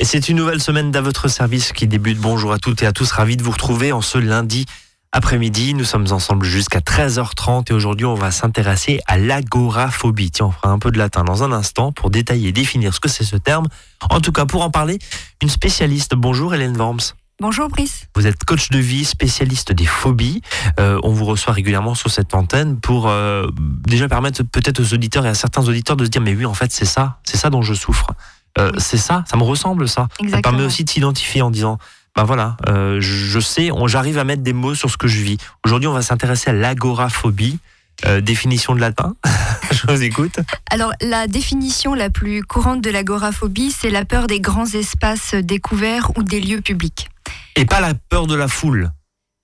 Et c'est une nouvelle semaine d'à votre service qui débute. Bonjour à toutes et à tous, ravi de vous retrouver en ce lundi après-midi. Nous sommes ensemble jusqu'à 13h30 et aujourd'hui on va s'intéresser à l'agoraphobie. Tiens, on fera un peu de latin dans un instant pour détailler et définir ce que c'est ce terme. En tout cas, pour en parler, une spécialiste. Bonjour Hélène Worms. Bonjour Brice. Vous êtes coach de vie, spécialiste des phobies. Euh, on vous reçoit régulièrement sur cette antenne pour euh, déjà permettre peut-être aux auditeurs et à certains auditeurs de se dire mais oui en fait c'est ça, c'est ça dont je souffre. Euh, c'est ça, ça me ressemble ça. Ça permet aussi de s'identifier en disant, ben voilà, euh, je sais, j'arrive à mettre des mots sur ce que je vis. Aujourd'hui, on va s'intéresser à l'agoraphobie. Euh, définition de latin, je vous écoute. Alors, la définition la plus courante de l'agoraphobie, c'est la peur des grands espaces découverts ou des lieux publics. Et pas la peur de la foule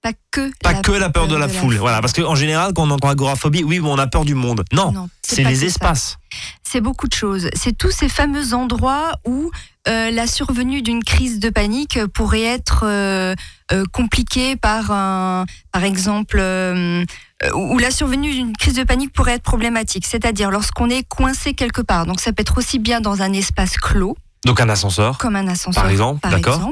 pas que pas la que la peur, de, la, foule. Voilà, parce qu'en général, quand on entend agoraphobie, oui, on a peur du monde. Non, c'est les espaces. C'est beaucoup de choses. C'est tous ces fameux endroits où euh, la survenue d'une crise de panique pourrait être euh, euh, compliquée par un, par exemple, où la survenue d'une crise de panique pourrait être problématique. C'est-à-dire lorsqu'on est coincé quelque part. Donc ça peut être aussi bien dans un espace clos donc un ascenseur Comme un ascenseur. Par exemple, d'accord.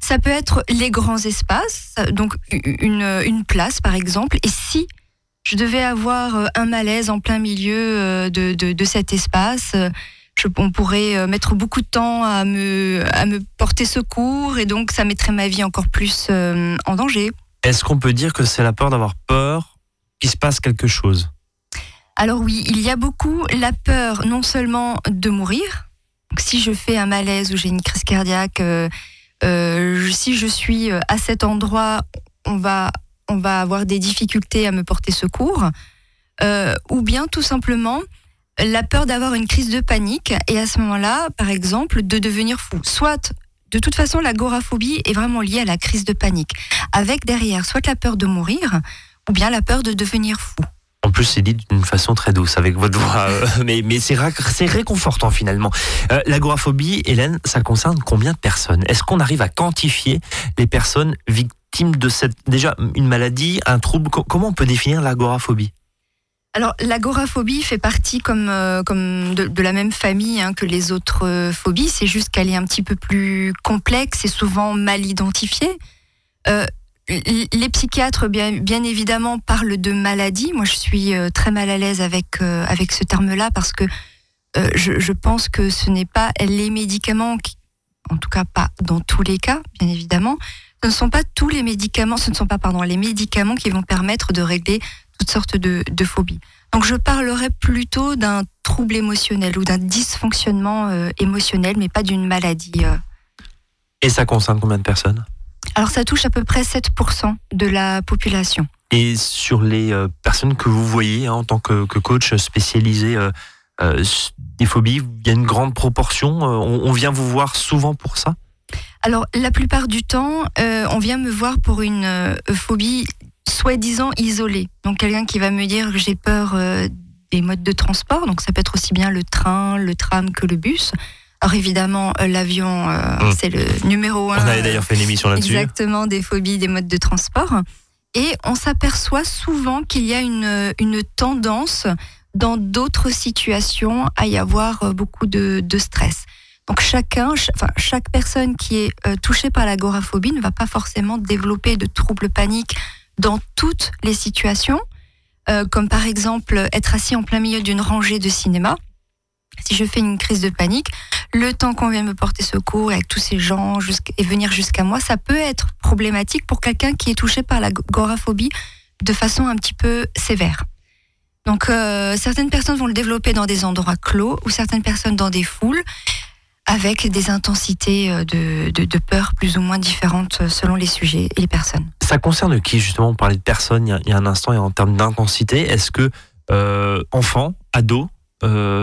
Ça peut être les grands espaces, donc une, une place par exemple. Et si je devais avoir euh, un malaise en plein milieu euh, de, de, de cet espace, euh, je, on pourrait mettre beaucoup de temps à me, à me porter secours et donc ça mettrait ma vie encore plus en danger. Est-ce qu'on peut dire que c'est la peur d'avoir peur qu'il se passe quelque chose? Alors oui, il y a beaucoup la peur non seulement de mourir, si je fais un malaise ou j'ai une crise cardiaque, euh, euh, si je suis euh, à cet endroit, on va, on va avoir des difficultés à me porter secours. ou bien tout simplement la peur d'avoir une crise de panique et à ce moment-là, par exemple, de devenir fou. Soit, de toute façon, l'agoraphobie est vraiment liée à la crise de panique, avec derrière soit la peur de mourir ou bien la peur de devenir fou. En plus, c'est dit d'une façon très douce avec votre voix, euh, mais, c'est réconfortant finalement. Euh, l'agoraphobie, Hélène, ça concerne combien de personnes? Est-ce qu'on arrive à quantifier les personnes victimes de cette déjà une maladie, un trouble? Comment on peut définir l'agoraphobie? Alors l'agoraphobie fait partie comme, euh, de, la même famille hein, que les autres phobies, c'est juste qu'elle est un petit peu plus complexe et souvent mal identifiée les psychiatres, bien, évidemment, parlent de maladie. Moi, je suis euh, très mal à l'aise avec, euh, avec ce terme-là parce que euh, je, pense que ce n'est pas les médicaments, qui, en tout cas pas dans tous les cas, bien évidemment, ce ne sont pas tous les médicaments, ce ne sont pas pardon, les médicaments qui vont permettre de régler toutes sortes de, de phobies. Donc je parlerai plutôt d'un trouble émotionnel ou d'un dysfonctionnement émotionnel, mais pas d'une maladie. Et ça concerne combien de personnes? Alors ça touche à peu près 7% de la population. Et sur les euh, personnes que vous voyez hein, en tant que, coach spécialisé euh, euh, des phobies, il y a une grande proportion. on, vient vous voir souvent pour ça? Alors la plupart du temps, on vient me voir pour une phobie soi-disant isolée. Donc quelqu'un qui va me dire que j'ai peur des modes de transport. Donc ça peut être aussi bien le train, le tram que le bus. Alors évidemment, euh, l'avion, euh, hum. c'est le numéro un. On avait d'ailleurs fait une émission là-dessus. Exactement, des phobies, des modes de transport. Et on s'aperçoit souvent qu'il y a une, une tendance dans d'autres situations à y avoir euh, beaucoup de, de stress. Donc chacun, enfin, chaque personne qui est touchée par l'agoraphobie ne va pas forcément développer de troubles paniques dans toutes les situations, comme par exemple être assis en plein milieu d'une rangée de cinéma. Si je fais une crise de panique, le temps qu'on vient me porter secours avec tous ces gens et venir jusqu'à moi, ça peut être problématique pour quelqu'un qui est touché par la goraphobie de façon un petit peu sévère. Donc euh, certaines personnes vont le développer dans des endroits clos ou certaines personnes dans des foules avec des intensités euh, de, de, peur plus ou moins différentes euh, selon les sujets et les personnes. Ça concerne qui justement? On parlait de personnes il y a, un instant et en termes d'intensité. Est-ce que enfants, ados,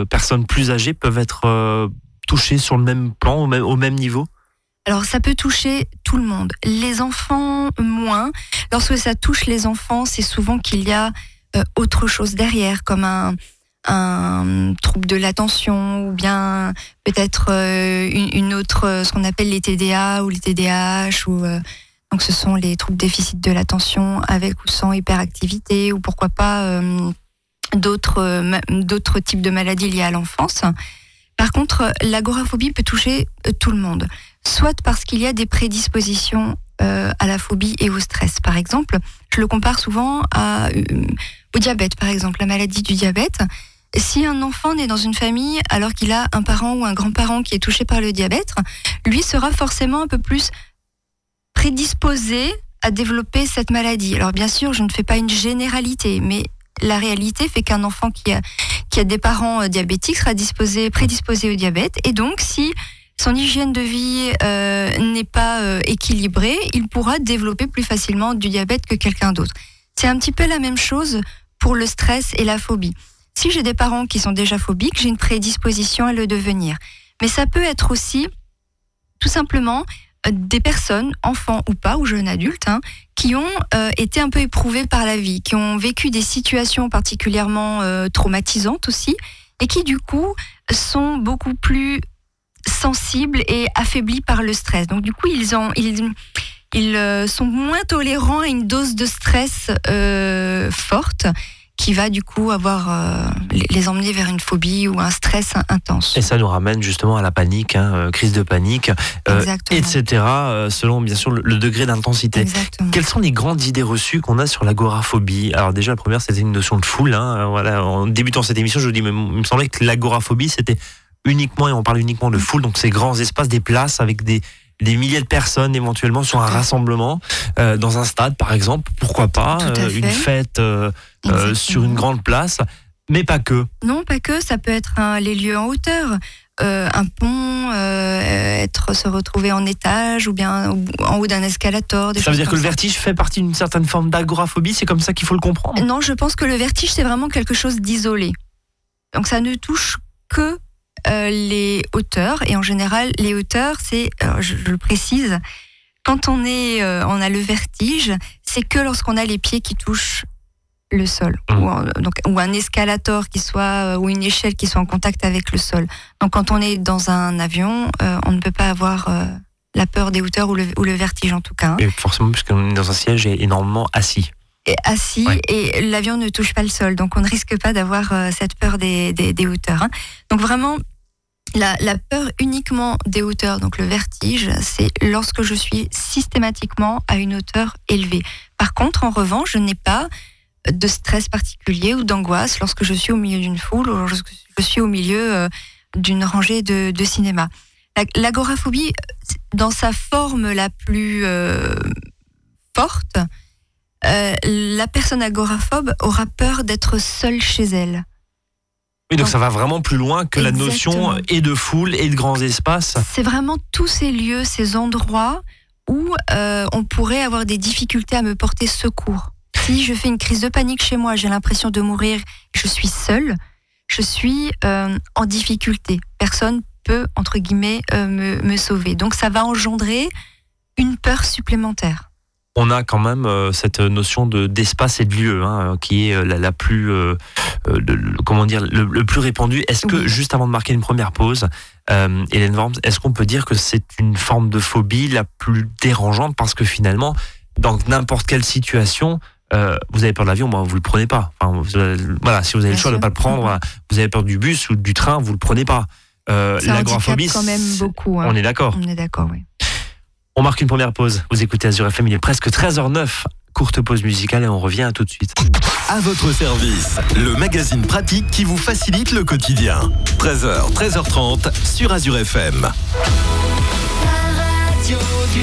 personnes plus âgées peuvent être toucher sur le même plan, au même, au même niveau alors ça peut toucher tout le monde. Les enfants moins. Lorsque ça touche les enfants, c'est souvent qu'il y a euh, autre chose derrière, comme un, trouble de l'attention ou bien peut-être euh, une, autre, ce qu'on appelle les TDA ou les TDAH. Ou, euh, donc ce sont les troubles déficit de l'attention avec ou sans hyperactivité ou pourquoi pas d'autres types de maladies liées à l'enfance. Par contre, l'agoraphobie peut toucher euh, tout le monde, soit parce qu'il y a des prédispositions euh, à la phobie et au stress. Par exemple, je le compare souvent euh, au diabète, par exemple, la maladie du diabète. Si un enfant naît dans une famille alors qu'il a un parent ou un grand-parent qui est touché par le diabète, lui sera forcément un peu plus prédisposé à développer cette maladie. Alors bien sûr, je ne fais pas une généralité, mais la réalité fait qu'un enfant qui a, a des parents euh, diabétiques sera disposé, prédisposé au diabète. Et donc, si son hygiène de vie euh, n'est pas euh, équilibrée, il pourra développer plus facilement du diabète que quelqu'un d'autre. C'est un petit peu la même chose pour le stress et la phobie. Si j'ai des parents qui sont déjà phobiques, j'ai une prédisposition à le devenir. Mais ça peut être aussi tout simplement des personnes, enfants ou pas, ou jeunes adultes, hein, qui ont euh, été un peu éprouvés par la vie, qui ont vécu des situations particulièrement euh, traumatisantes aussi, et qui du coup sont beaucoup plus sensibles et affaiblis par le stress. Donc du coup, ils, ont, ils, ils euh, sont moins tolérants à une dose de stress forte qui va du coup avoir euh, les emmener vers une phobie ou un stress intense. Et ça nous ramène justement à la panique, hein, euh, crise de panique, euh, etc. selon bien sûr le, degré d'intensité. Quelles sont les grandes idées reçues qu'on a sur l'agoraphobie? Alors déjà la première c'était une notion de foule. Hein, voilà, en débutant cette émission, je vous dis, mais il me semblait que l'agoraphobie c'était uniquement et on parle uniquement de foule, donc ces grands espaces, des places avec des des milliers de personnes éventuellement sur un rassemblement euh, dans un stade par exemple, pourquoi pas, euh, une fête euh, sur une grande place, mais pas que. Non, pas que, ça peut être les lieux en hauteur. un pont, être se retrouver en étage ou bien en haut d'un escalator. ça veut dire que le vertige fait partie d'une certaine forme d'agoraphobie, c'est comme ça qu'il faut le comprendre? Non, je pense que le vertige c'est vraiment quelque chose d'isolé. Donc ça ne touche que euh, les hauteurs. Et en général, les hauteurs, c'est, je, le précise, quand on, est, euh, on a le vertige, c'est que lorsqu'on a les pieds qui touchent le sol mmh. ou, donc, ou un escalator qui soit euh, ou une échelle qui soit en contact avec le sol. Donc quand on est dans un avion, on ne peut pas avoir la peur des hauteurs ou le, ou le vertige en tout cas. Hein. Et forcément, puisqu'on est dans un siège énormément assis. Assis et l'avion ne touche pas le sol, donc on ne risque pas d'avoir cette peur des, des, hauteurs. Hein. Donc vraiment, la, peur uniquement des hauteurs, donc le vertige, c'est lorsque je suis systématiquement à une hauteur élevée. Par contre, en revanche, je n'ai pas de stress particulier ou d'angoisse lorsque je suis au milieu d'une foule ou lorsque je suis au milieu euh, d'une rangée de, cinéma. L'agoraphobie, dans sa forme la plus euh, forte, euh, la personne agoraphobe aura peur d'être seule chez elle. Oui, donc, ça va vraiment plus loin que la notion et de foule et de grands espaces. C'est vraiment tous ces lieux, ces endroits où euh, on pourrait avoir des difficultés à me porter secours. Si je fais une crise de panique chez moi, j'ai l'impression de mourir, je suis seule, je suis euh, en difficulté. Personne peut, entre guillemets, me, me sauver. Donc ça va engendrer une peur supplémentaire on a quand même euh, cette notion de d'espace et de lieu hein, qui est euh, la, plus euh, comment dire le, plus répandu. Est-ce que juste avant de marquer une première pause, Hélène Worms, est-ce qu'on peut dire que c'est une forme de phobie la plus dérangeante? Parce que finalement dans n'importe quelle situation vous avez peur de l'avion, bon, vous le prenez pas. voilà, si vous avez le choix de ne pas le prendre, vous avez peur du bus ou du train, vous le prenez pas. L'agoraphobie, quand même beaucoup. Hein. On est d'accord. On est d'accord, oui. On marque une première pause. Vous écoutez Azure FM, il est presque 13h09. Courte pause musicale et on revient tout de suite. À votre service, le magazine pratique qui vous facilite le quotidien. 13h, 13h30 sur Azure FM. La radio du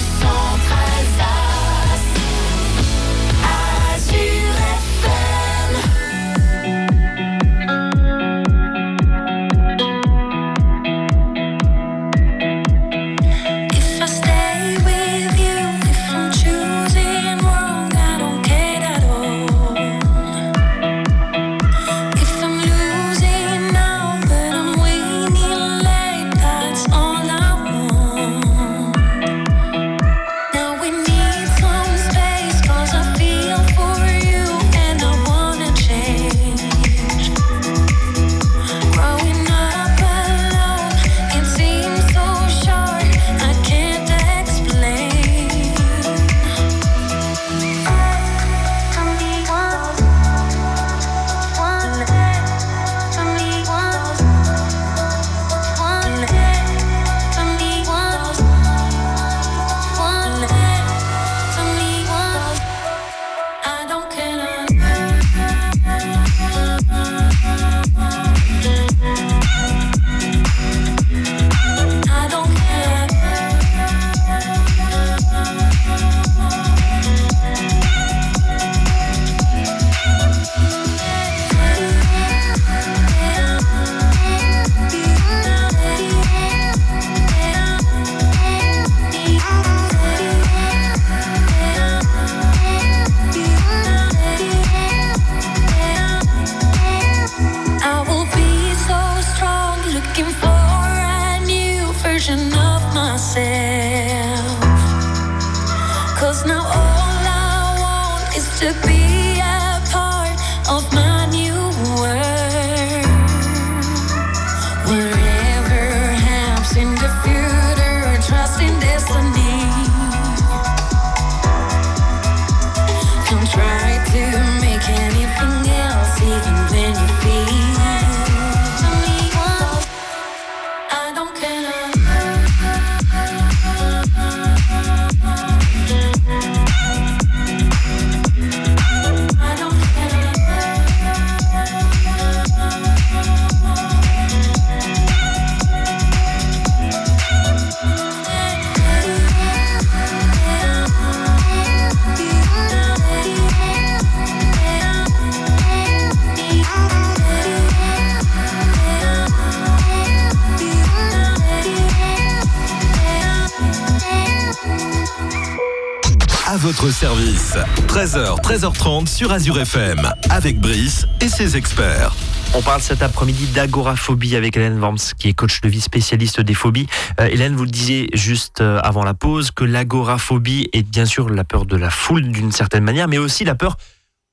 votre service. 13h, 13h30 sur Azure FM, avec Brice et ses experts. On parle cet après-midi d'agoraphobie avec Hélène Worms, qui est coach de vie spécialiste des phobies. Euh, Hélène, vous le disiez juste euh, avant la pause, que l'agoraphobie est bien sûr la peur de la foule d'une certaine manière, mais aussi la peur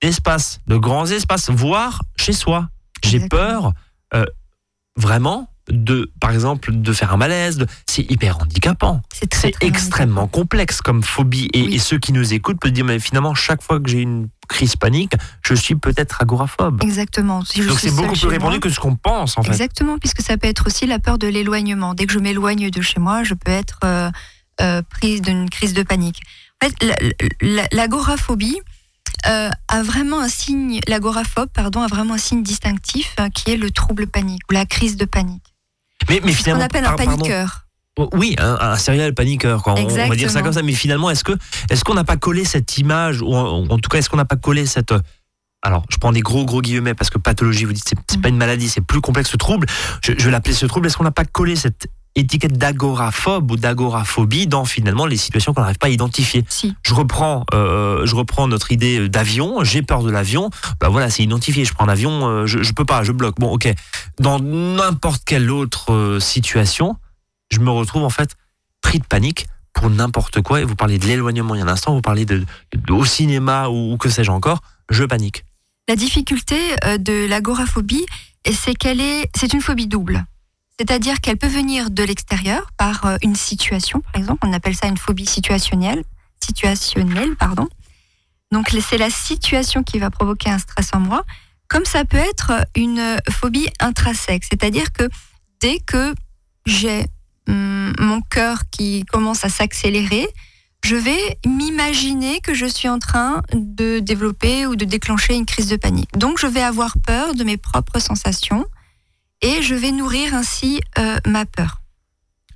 d'espace, de grands espaces, voire chez soi. J'ai peur, euh, vraiment, de, par exemple, de faire un malaise. C'est hyper handicapant. C'est extrêmement complexe comme phobie. Et, ceux qui nous écoutent peuvent dire, mais finalement, chaque fois que j'ai une crise panique, je suis peut-être agoraphobe. Exactement. Donc c'est beaucoup plus répandu que ce qu'on pense, en fait. Exactement, puisque ça peut être aussi la peur de l'éloignement. Dès que je m'éloigne de chez moi, je peux être euh, euh, prise d'une crise de panique. En fait, l'agoraphobie, euh, a vraiment un signe, l'agoraphobe, pardon, a vraiment un signe distinctif qui est le trouble panique ou la crise de panique. Mais, mais finalement, qu'on appelle un paniqueur. Oh, oui, un, un serial paniqueur, quoi. On, va dire ça comme ça. Mais finalement, est-ce que est-ce qu'on n'a pas collé cette image, ou en, tout cas, est-ce qu'on n'a pas collé cette alors, je prends des gros gros guillemets parce que pathologie, vous dites, c'est, c'est pas une maladie, c'est plus complexe ce trouble. Je, je vais l'appeler ce trouble. Est-ce qu'on n'a pas collé cette étiquette d'agoraphobe ou d'agoraphobie dans finalement les situations qu'on n'arrive pas à identifier. Si. Je reprends, euh, je reprends notre idée d'avion. J'ai peur de l'avion. Bah voilà, c'est identifié. Je prends un avion, euh, je, je peux pas, je bloque. Bon, ok. Dans n'importe quelle autre euh, situation, je me retrouve en fait pris de panique pour n'importe quoi. Et vous parlez de l'éloignement il y a un instant, vous parlez de, au cinéma ou, ou que sais-je encore. Je panique. La difficulté de l'agoraphobie, c'est qu'elle est, c'est une phobie double. C'est-à-dire qu'elle peut venir de l'extérieur par euh, une situation, par exemple. On appelle ça une phobie situationnelle. Situationnelle, pardon. Donc c'est la situation qui va provoquer un stress en moi. Comme ça peut être une phobie intrinsèque, c'est-à-dire que dès que j'ai hum, mon cœur qui commence à s'accélérer, je vais m'imaginer que je suis en train de développer ou de déclencher une crise de panique. Donc je vais avoir peur de mes propres sensations et je vais nourrir ainsi euh, ma peur.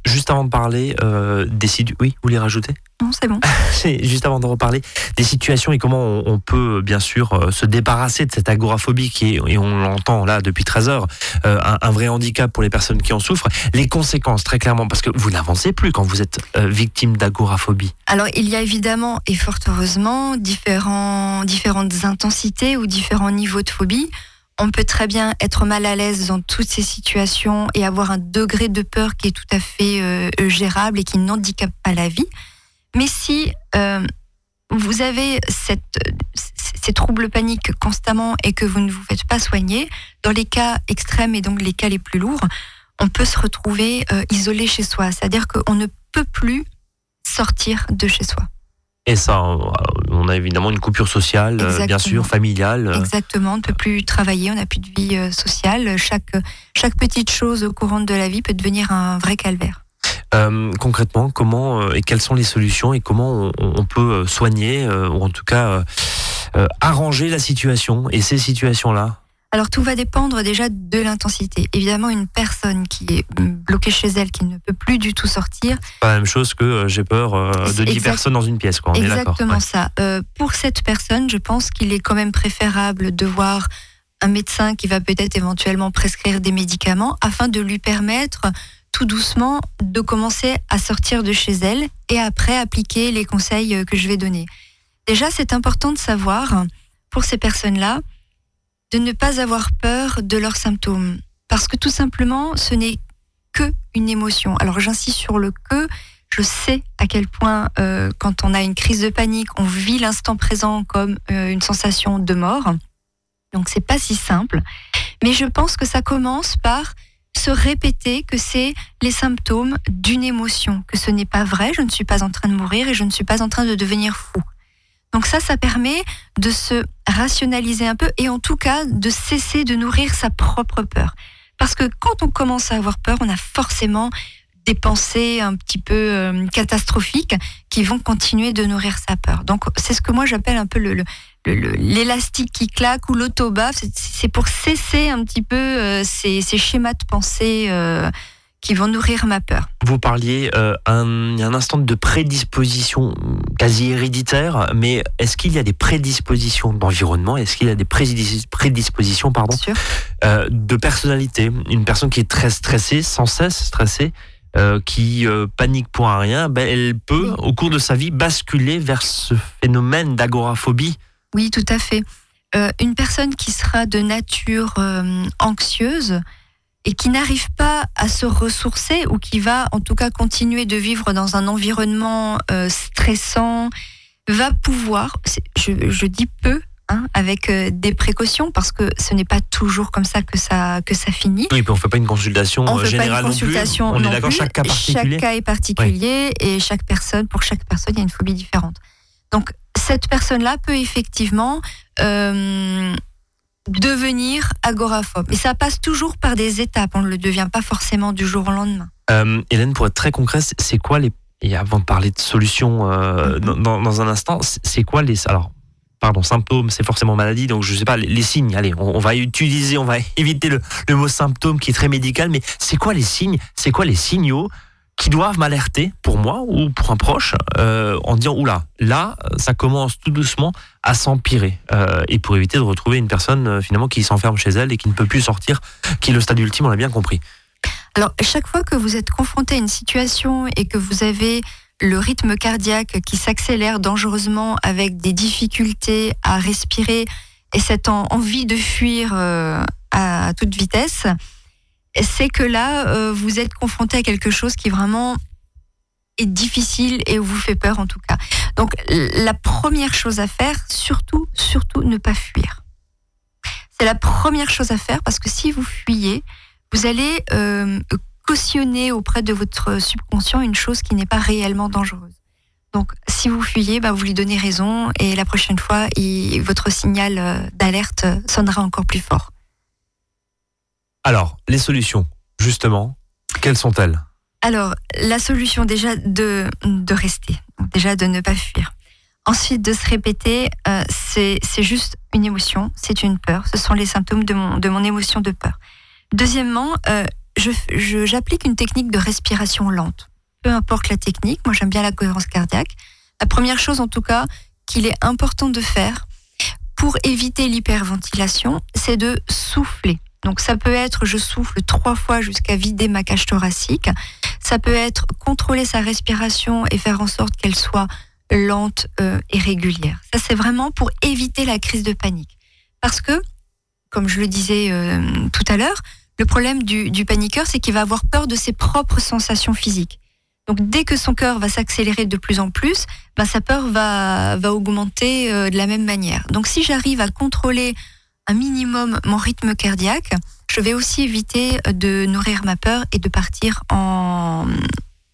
Juste avant de parler euh, des situations, oui, vous voulez rajouter? Non, c'est bon. Juste avant de reparler des situations et comment on, peut bien sûr euh, se débarrasser de cette agoraphobie qui est, et on l'entend là depuis 13 heures, un, vrai handicap pour les personnes qui en souffrent. Les conséquences, très clairement, parce que vous n'avancez plus quand vous êtes victime d'agoraphobie. Alors, il y a évidemment, et fort heureusement, différents, différentes intensités ou différents niveaux de phobie on peut très bien être mal à l'aise dans toutes ces situations et avoir un degré de peur qui est tout à fait euh, gérable et qui n'handicape pas la vie. Mais si euh, vous avez ces troubles paniques constamment et que vous ne vous faites pas soigner, dans les cas extrêmes et donc les cas les plus lourds, on peut se retrouver euh, isolé chez soi. C'est-à-dire qu'on ne peut plus sortir de chez soi. Et ça, on a évidemment une coupure sociale, euh, bien sûr, familiale. Exactement, on ne peut plus travailler, on n'a plus de vie euh, sociale. Chaque, chaque petite chose au courant de la vie peut devenir un vrai calvaire. Euh, concrètement, comment et quelles sont les solutions et comment on, peut soigner ou en tout cas arranger la situation et ces situations-là? Alors tout va dépendre déjà de l'intensité. Évidemment, une personne qui est bloquée chez elle, qui ne peut plus du tout sortir. Pas la même chose que euh, j'ai peur euh, de 10 personnes dans une pièce. Quoi. On exactement ça. Euh, pour cette personne, je pense qu'il est quand même préférable de voir un médecin qui va peut-être éventuellement prescrire des médicaments afin de lui permettre tout doucement de commencer à sortir de chez elle et après appliquer les conseils que je vais donner. Déjà, c'est important de savoir pour ces personnes-là de ne pas avoir peur de leurs symptômes. Parce que tout simplement, ce n'est que une émotion. Alors j'insiste sur le que. Je sais à quel point, euh, quand on a une crise de panique, on vit l'instant présent comme euh, une sensation de mort. Donc c'est pas si simple. Mais je pense que ça commence par se répéter que c'est les symptômes d'une émotion, que ce n'est pas vrai, je ne suis pas en train de mourir et je ne suis pas en train de devenir fou. Donc ça, ça permet de se rationaliser un peu et en tout cas de cesser de nourrir sa propre peur. Parce que quand on commence à avoir peur, on a forcément des pensées un petit peu euh, catastrophiques qui vont continuer de nourrir sa peur. Donc c'est ce que moi j'appelle un peu le, l'élastique qui claque ou l'autobaf. C'est pour cesser un petit peu euh, ces, schémas de pensée euh, qui vont nourrir ma peur. Vous parliez un, un instant de prédisposition quasi héréditaire, mais est-ce qu'il y a des prédispositions d'environnement? Est-ce qu'il y a des prédispositions pardon, de personnalité? Une personne qui est très stressée, sans cesse stressée, euh, qui euh, panique pour un rien, ben, elle peut, au cours de sa vie, basculer vers ce phénomène d'agoraphobie? Oui, tout à fait. Euh, une personne qui sera de nature anxieuse et qui n'arrive pas à se ressourcer ou qui va en tout cas continuer de vivre dans un environnement stressant, va pouvoir, je, je dis peu, Hein, avec euh, des précautions parce que ce n'est pas toujours comme ça que ça que ça finit. Oui, puis on fait pas une consultation on euh, générale pas une consultation non plus. On est d'accord, chaque cas particulier. Chaque cas est particulier et chaque personne, pour chaque personne, il y a une phobie différente. Donc cette personne-là peut effectivement euh, devenir agoraphobe. Mais ça passe toujours par des étapes. On ne le devient pas forcément du jour au lendemain. Hélène, pour être très concret, c'est quoi les et avant de parler de solutions mm-hmm. dans, dans, un instant, c'est quoi les alors pardon, symptômes, c'est forcément maladie, donc je sais pas, les, signes, allez, on, va utiliser, on va éviter le, mot symptôme qui est très médical, mais c'est quoi les signes, c'est quoi les signaux qui doivent m'alerter pour moi ou pour un proche euh, en disant oula là ça commence tout doucement à s'empirer. Euh, et pour éviter de retrouver une personne euh, finalement qui s'enferme chez elle et qui ne peut plus sortir qui est le stade ultime on l'a bien compris. Alors chaque fois que vous êtes confronté à une situation et que vous avez le rythme cardiaque qui s'accélère dangereusement avec des difficultés à respirer et cette envie de fuir à toute vitesse, c'est que là, euh, vous êtes confronté à quelque chose qui vraiment est difficile et vous fait peur en tout cas. Donc la première chose à faire, surtout, surtout ne pas fuir. C'est la première chose à faire parce que si vous fuyez, vous allez euh, cautionner auprès de votre subconscient une chose qui n'est pas réellement dangereuse. Donc, si vous fuyez, bah, vous lui donnez raison et la prochaine fois, votre signal euh, d'alerte sonnera encore plus fort. Alors, les solutions, justement, quelles sont-elles? Alors, la solution déjà de, de rester, déjà de ne pas fuir. Ensuite, de se répéter, euh, c'est juste une émotion, c'est une peur. Ce sont les symptômes de mon, de mon émotion de peur. Deuxièmement, euh, j'applique une technique de respiration lente. Peu importe la technique, moi j'aime bien la cohérence cardiaque. La première chose en tout cas qu'il est important de faire pour éviter l'hyperventilation, c'est de souffler. Donc ça peut être je souffle trois fois jusqu'à vider ma cage thoracique. Ça peut être contrôler sa respiration et faire en sorte qu'elle soit lente euh, et régulière. Ça c'est vraiment pour éviter la crise de panique. Parce que, comme je le disais euh, tout à l'heure, le problème du, paniqueur, c'est qu'il va avoir peur de ses propres sensations physiques. Donc dès que son cœur va s'accélérer de plus en plus, bah, sa peur va, va augmenter euh, de la même manière. Donc si j'arrive à contrôler un minimum mon rythme cardiaque, je vais aussi éviter de nourrir ma peur et de partir en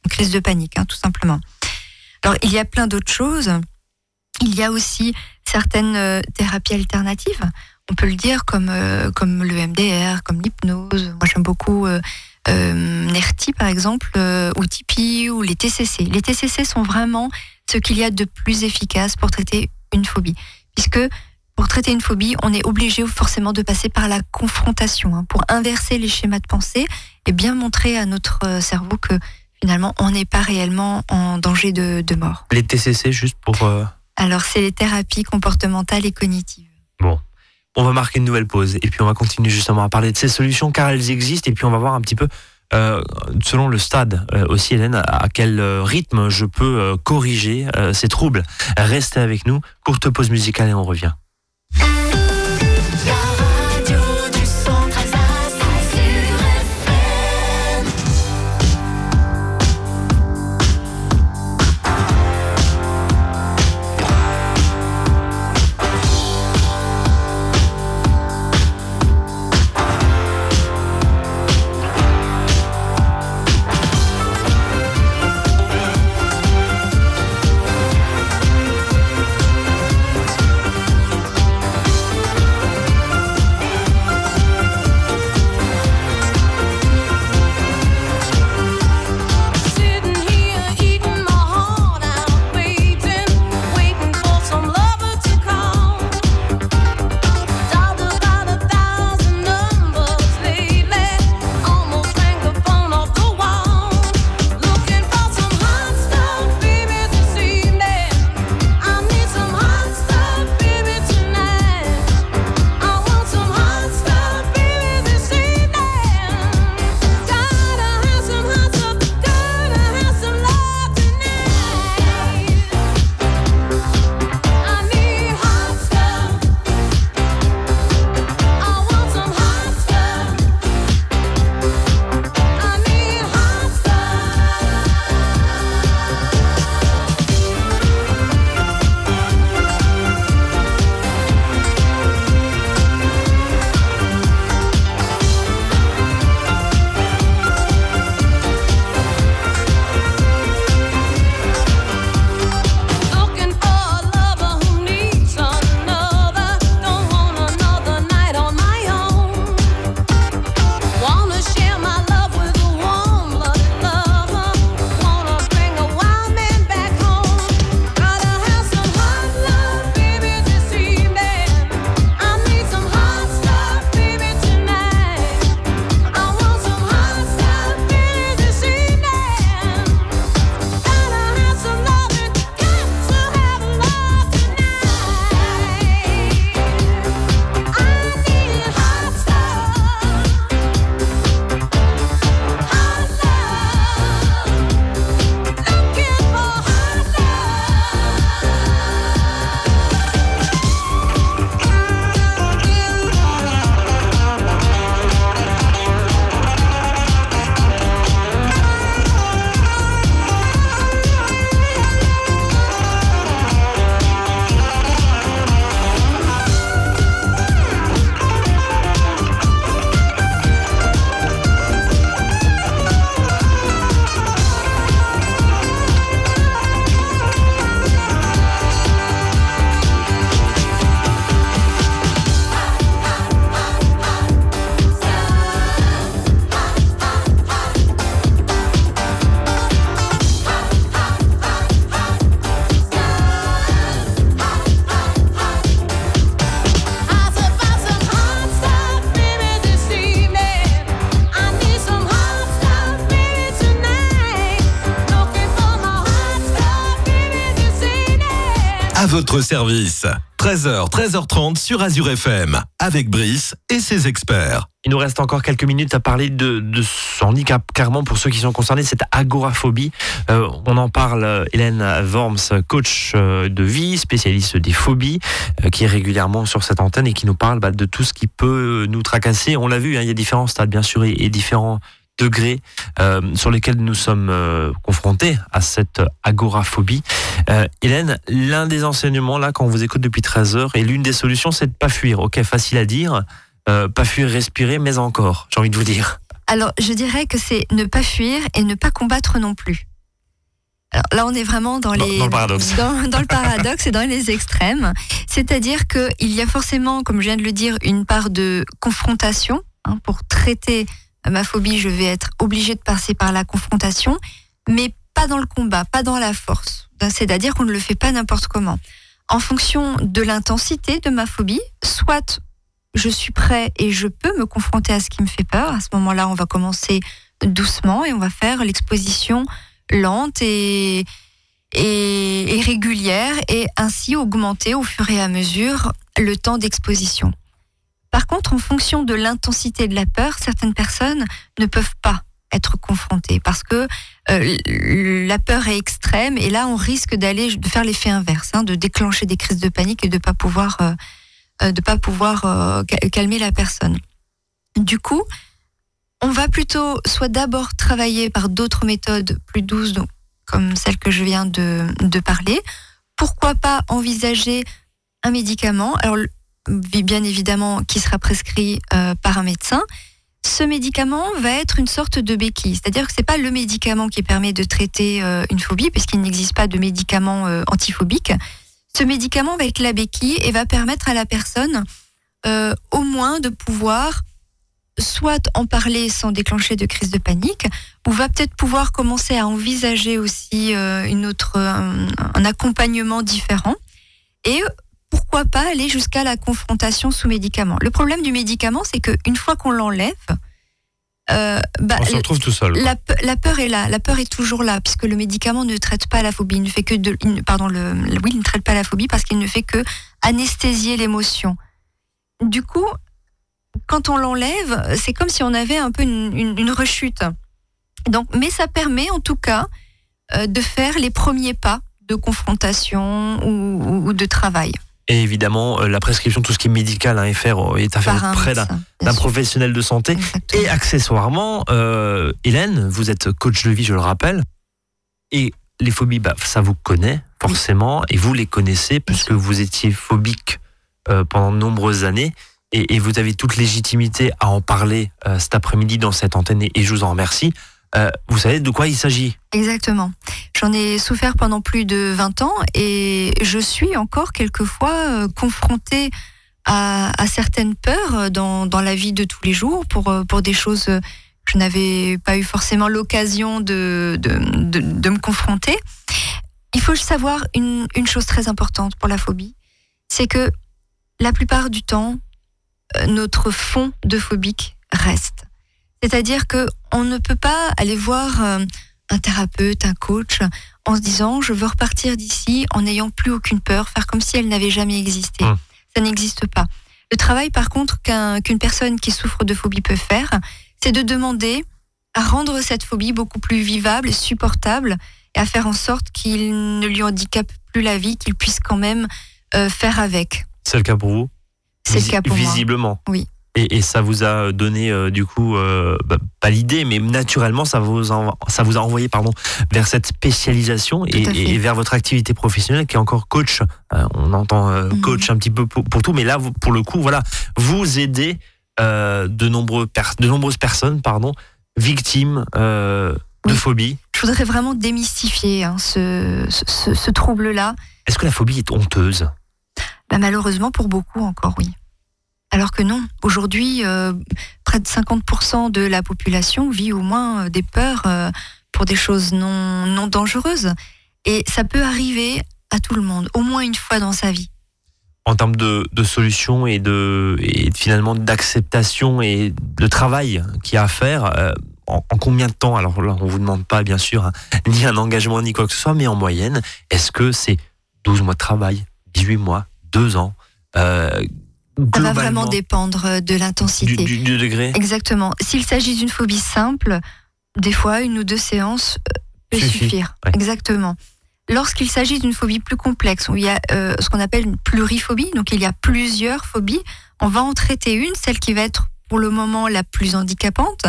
crise de panique, hein, tout simplement. Alors il y a plein d'autres choses. Il y a aussi certaines euh, thérapies alternatives on peut le dire, comme, euh, comme le MDR, comme l'hypnose. Moi, j'aime beaucoup euh, euh NERTI, par exemple, ou Tipeee, ou les TCC. Les TCC sont vraiment ce qu'il y a de plus efficace pour traiter une phobie. Puisque pour traiter une phobie, on est obligé forcément de passer par la confrontation, hein, pour inverser les schémas de pensée et bien montrer à notre cerveau que finalement, on n'est pas réellement en danger de, de mort. Les TCC, juste pour... Alors, c'est les thérapies comportementales et cognitives. Bon, on va marquer une nouvelle pause et puis on va continuer justement à parler de ces solutions car elles existent et puis on va voir un petit peu euh, selon le stade euh, aussi Hélène à quel euh, rythme je peux corriger ces troubles. Restez avec nous, courte pause musicale et on revient. À votre service. 13h, 13h30 sur Azure FM, avec Brice et ses experts. Il nous reste encore quelques minutes à parler de, de ce handicap, carrément pour ceux qui sont concernés, cette agoraphobie. Euh, on en parle, euh, Hélène Worms, coach euh, de vie, spécialiste des phobies, euh, qui est régulièrement sur cette antenne et qui nous parle bah, de tout ce qui peut nous tracasser. On l'a vu, hein, il y a différents stades, bien sûr, et différents degrés euh, sur lesquels nous sommes euh, confrontés à cette agoraphobie. Euh, Hélène, l'un des enseignements là, quand on vous écoute depuis 13 heures, et l'une des solutions, c'est de pas fuir. Ok, facile à dire, pas fuir, respirer, mais encore, j'ai envie de vous dire. Alors, je dirais que c'est ne pas fuir et ne pas combattre non plus. Alors là, on est vraiment dans, Dans- les dans le paradoxe. dans, dans le paradoxe et dans les extrêmes. C'est-à-dire qu'il y a forcément, comme je viens de le dire, une part de confrontation. hein. pour traiter ma phobie, je vais être obligée de passer par la confrontation, mais pas dans le combat, pas dans la force. C'est-à-dire qu'on ne le fait pas n'importe comment. En fonction de l'intensité de ma phobie, soit je suis prêt et je peux me confronter à ce qui me fait peur. À ce moment-là, on va commencer doucement et on va faire l'exposition lente et, et, et régulière et ainsi augmenter au fur et à mesure le temps d'exposition. Par contre, en fonction de l'intensité de la peur, certaines personnes ne peuvent pas être confrontées parce que euh, la peur est extrême et là on risque d'aller de faire l'effet inverse, hein, de déclencher des crises de panique et de pas pouvoir euh, euh, de pas pouvoir ca- calmer la personne. Du coup, on va plutôt soit d'abord travailler par d'autres méthodes plus douces, donc, comme celle que je viens de, parler. Pourquoi pas envisager un médicament? Bien évidemment, qui sera prescrit euh, par un médecin. Ce médicament va être une sorte de béquille, c'est-à-dire que c'est pas le médicament qui permet de traiter euh, une phobie, puisqu'il n'existe pas de médicament euh, antiphobique. Ce médicament va être la béquille et va permettre à la personne au moins de pouvoir soit en parler sans déclencher de crise de panique, ou va peut-être pouvoir commencer à envisager aussi une autre, un, un accompagnement différent. Et pourquoi pas aller jusqu'à la confrontation sous médicament. Le problème du médicament, c'est qu'une fois qu'on l'enlève, euh, bah, On se retrouve tout seul. la, pe- la peur est là, la peur est toujours là, puisque le médicament ne traite pas la phobie, il ne fait que de, il ne- pardon, le- oui, il ne traite pas la phobie parce qu'il ne fait que anesthésier l'émotion. Du coup, quand on l'enlève, c'est comme si on avait un peu une, une- une rechute. Donc, mais ça permet en tout cas euh, de faire les premiers pas de confrontation ou, ou- ou de travail Et évidemment, euh, la prescription, tout ce qui est médical à faire, euh, est à par faire auprès d'un professionnel de santé. Exactement. Et accessoirement, euh, Hélène, vous êtes coach de vie, je le rappelle. Et les phobies, bah, ça vous connaît forcément, et vous les connaissez puisque vous étiez phobique euh, pendant de nombreuses années. Et, et vous avez toute légitimité à en parler euh, cet après-midi dans cette antenne, et, et je vous en remercie. Euh, vous savez de quoi il s'agit? Exactement. J'en ai souffert pendant plus de 20 ans et je suis encore quelquefois euh, confrontée à, à certaines peurs dans, dans la vie de tous les jours pour, euh, pour des choses que je n'avais pas eu forcément l'occasion de, de, de, de me confronter. Il faut savoir une, une chose très importante pour la phobie, c'est que la plupart du temps, euh, notre fond de phobique reste. C'est-à-dire que on ne peut pas aller voir euh, un thérapeute, un coach, en se disant je veux repartir d'ici en n'ayant plus aucune peur, faire comme si elle n'avait jamais existé. Hum. Ça n'existe pas. Le travail, par contre, qu'un- qu'une personne qui souffre de phobie peut faire, c'est de demander à rendre cette phobie beaucoup plus vivable supportable et à faire en sorte qu'il ne lui handicape plus la vie, qu'il puisse quand même euh, faire avec. C'est le cas pour vous? C'est le cas pour moi. Visiblement. Oui. Et, et ça vous a donné euh, du coup euh, bah, pas l'idée, mais naturellement ça vous en- ça vous a envoyé pardon vers cette spécialisation et, vers votre activité professionnelle qui est encore coach. Euh, on entend Mhm. coach un petit peu pour, pour tout, mais là pour le coup voilà vous aidez de nombreux de nombreuses personnes pardon victimes de Oui. phobie. Je voudrais vraiment démystifier hein, ce, ce- ce- ce trouble-là. Est-ce que la phobie est honteuse? Bah, malheureusement, pour beaucoup encore, oui. Alors que non, aujourd'hui, euh, près de 50% de la population vit au moins euh, des peurs euh, pour des choses non, non dangereuses. Et ça peut arriver à tout le monde, au moins une fois dans sa vie. en termes de, solutions et de et finalement d'acceptation et de travail qu'il y a à faire en, en combien de temps? Alors là on vous demande pas bien sûr hein, ni un engagement ni quoi que ce soit mais en moyenne est-ce que c'est 12 mois de travail 18 mois, 2 ans? Ça va vraiment dépendre de l'intensité. Du, degré Exactement. S'il s'agit d'une phobie simple, des fois, une ou deux séances euh, peut suffire. Exactement. Lorsqu'il s'agit d'une phobie plus complexe, où il y a euh, ce qu'on appelle une pluriphobie, donc il y a plusieurs phobies, on va en traiter une, celle qui va être pour le moment la plus handicapante.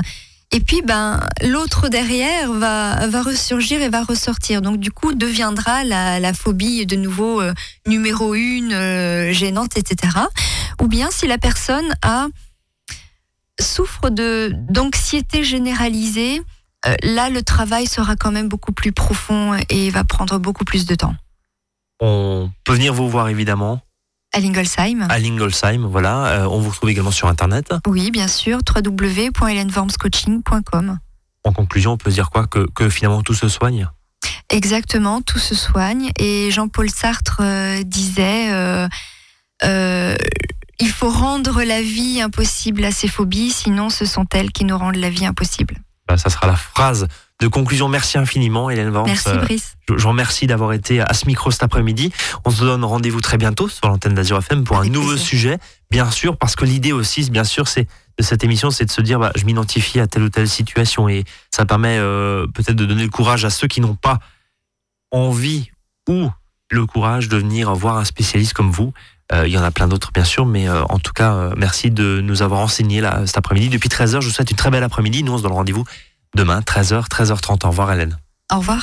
Et puis, ben, l'autre derrière va, va ressurgir et va ressortir. Donc, du coup, deviendra la, la phobie de nouveau euh, numéro une, euh, gênante, etc. Ou bien si la personne a souffre d'anxiété généralisée, euh, là, le travail sera quand même beaucoup plus profond et va prendre beaucoup plus de temps. On peut venir vous voir évidemment à Lingolsheim. À Lingolsheim, voilà. Euh, on vous retrouve également sur Internet. Oui, bien sûr, www.helenwormscoaching.com. En conclusion, on peut dire quoi que, finalement tout se soigne? Exactement, tout se soigne. Et Jean-Paul Sartre euh, disait euh, il faut rendre la vie impossible à ces phobies, sinon ce sont elles qui nous rendent la vie impossible. Bah, ça sera la phrase de conclusion. Merci infiniment, Hélène Vance. Merci, euh, Brice. Je, vous remercie d'avoir été à ce micro cet après-midi. On se donne rendez-vous très bientôt sur l'antenne d'Azur FM pour un nouveau sujet, bien sûr, parce que l'idée aussi, bien sûr, c'est de cette émission, c'est de se dire, bah, je m'identifie à telle ou telle situation et ça permet euh, peut-être de donner le courage à ceux qui n'ont pas envie ou le courage de venir voir un spécialiste comme vous. Euh, il y en a plein d'autres, bien sûr, mais en tout cas, merci de nous avoir enseigné là, cet après-midi. Depuis 13h, je vous souhaite une très belle après-midi. Nous, on se donne rendez-vous demain, 13h, 13h30. Au revoir, Hélène. Au revoir.